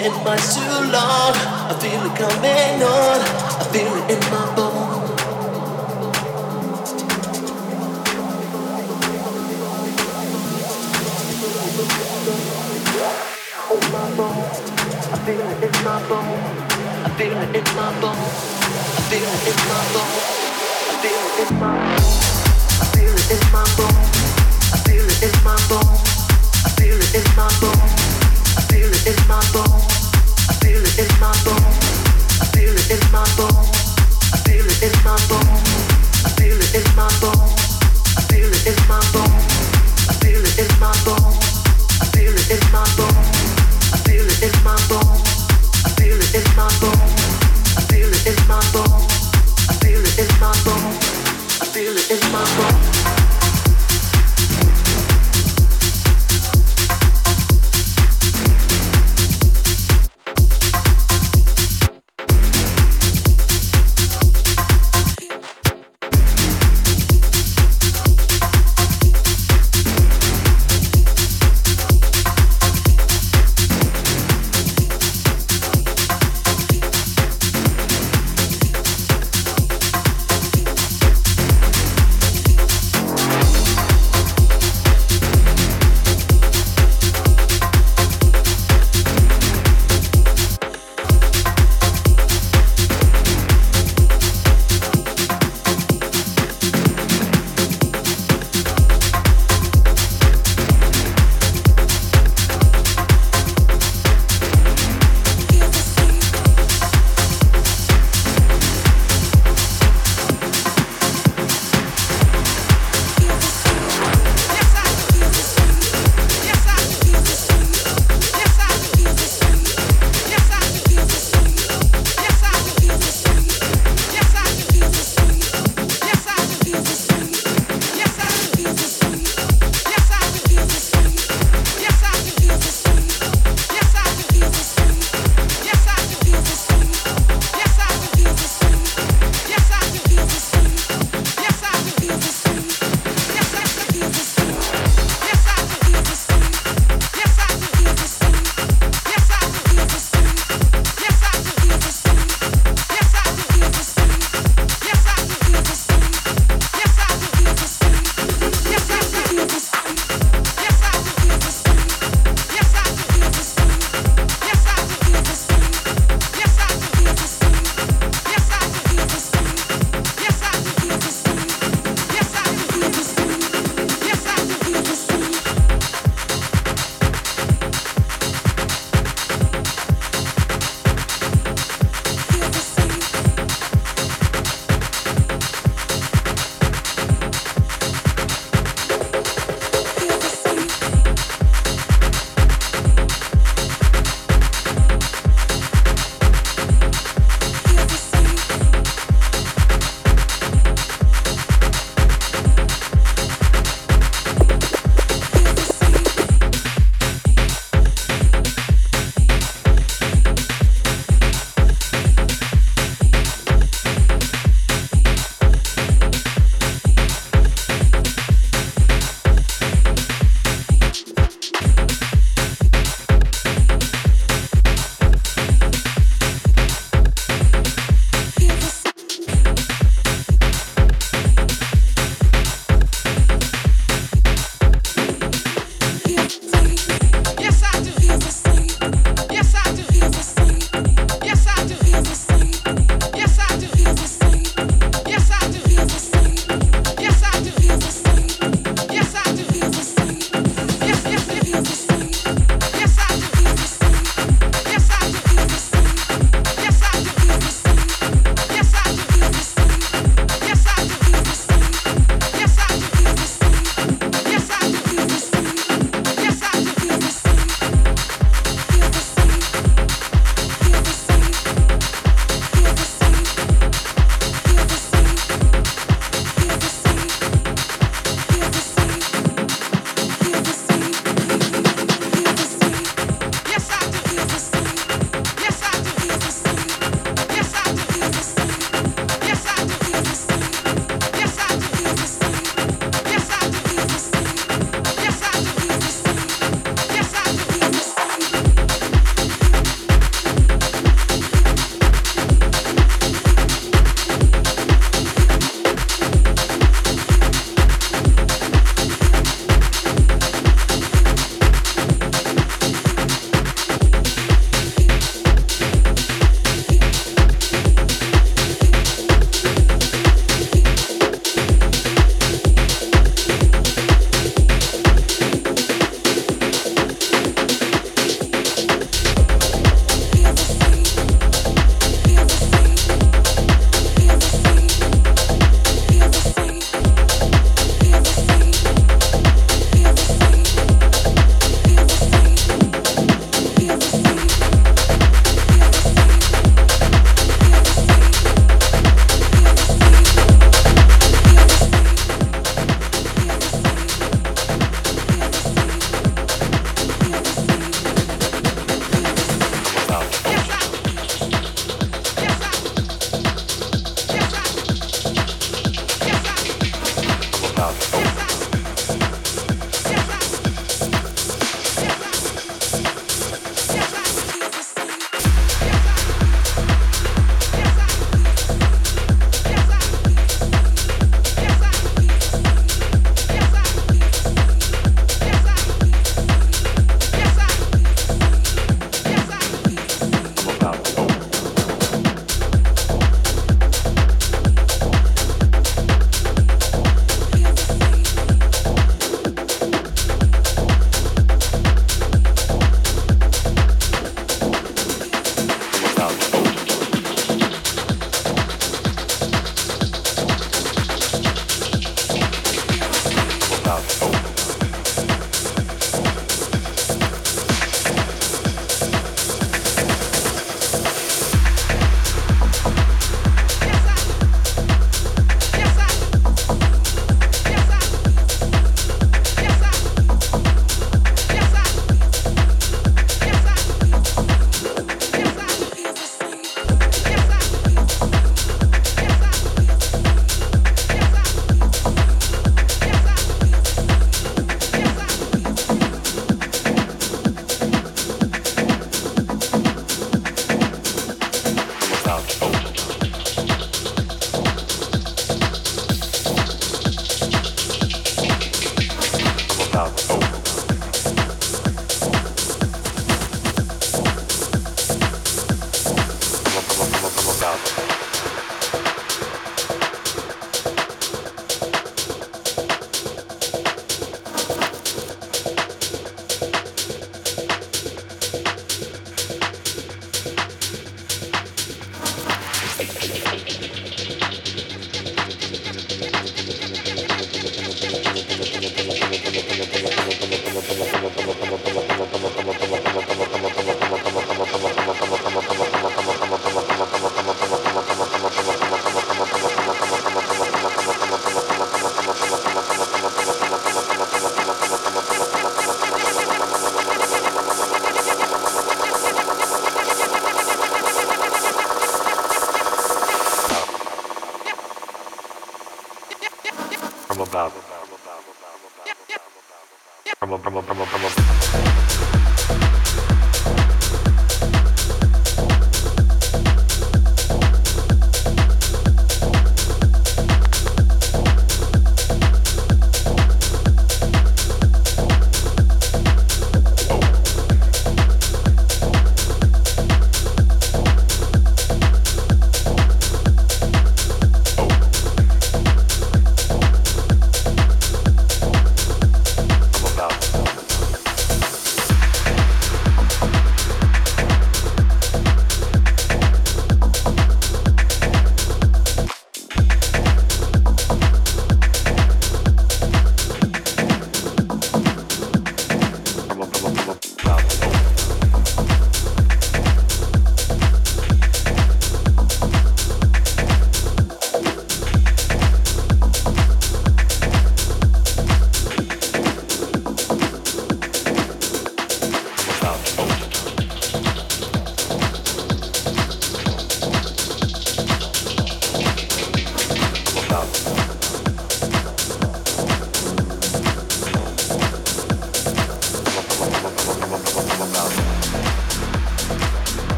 In much too long. I feel it coming on. I feel it in my bones. I feel it in my bones. I feel it in my bones. I feel it in my bones.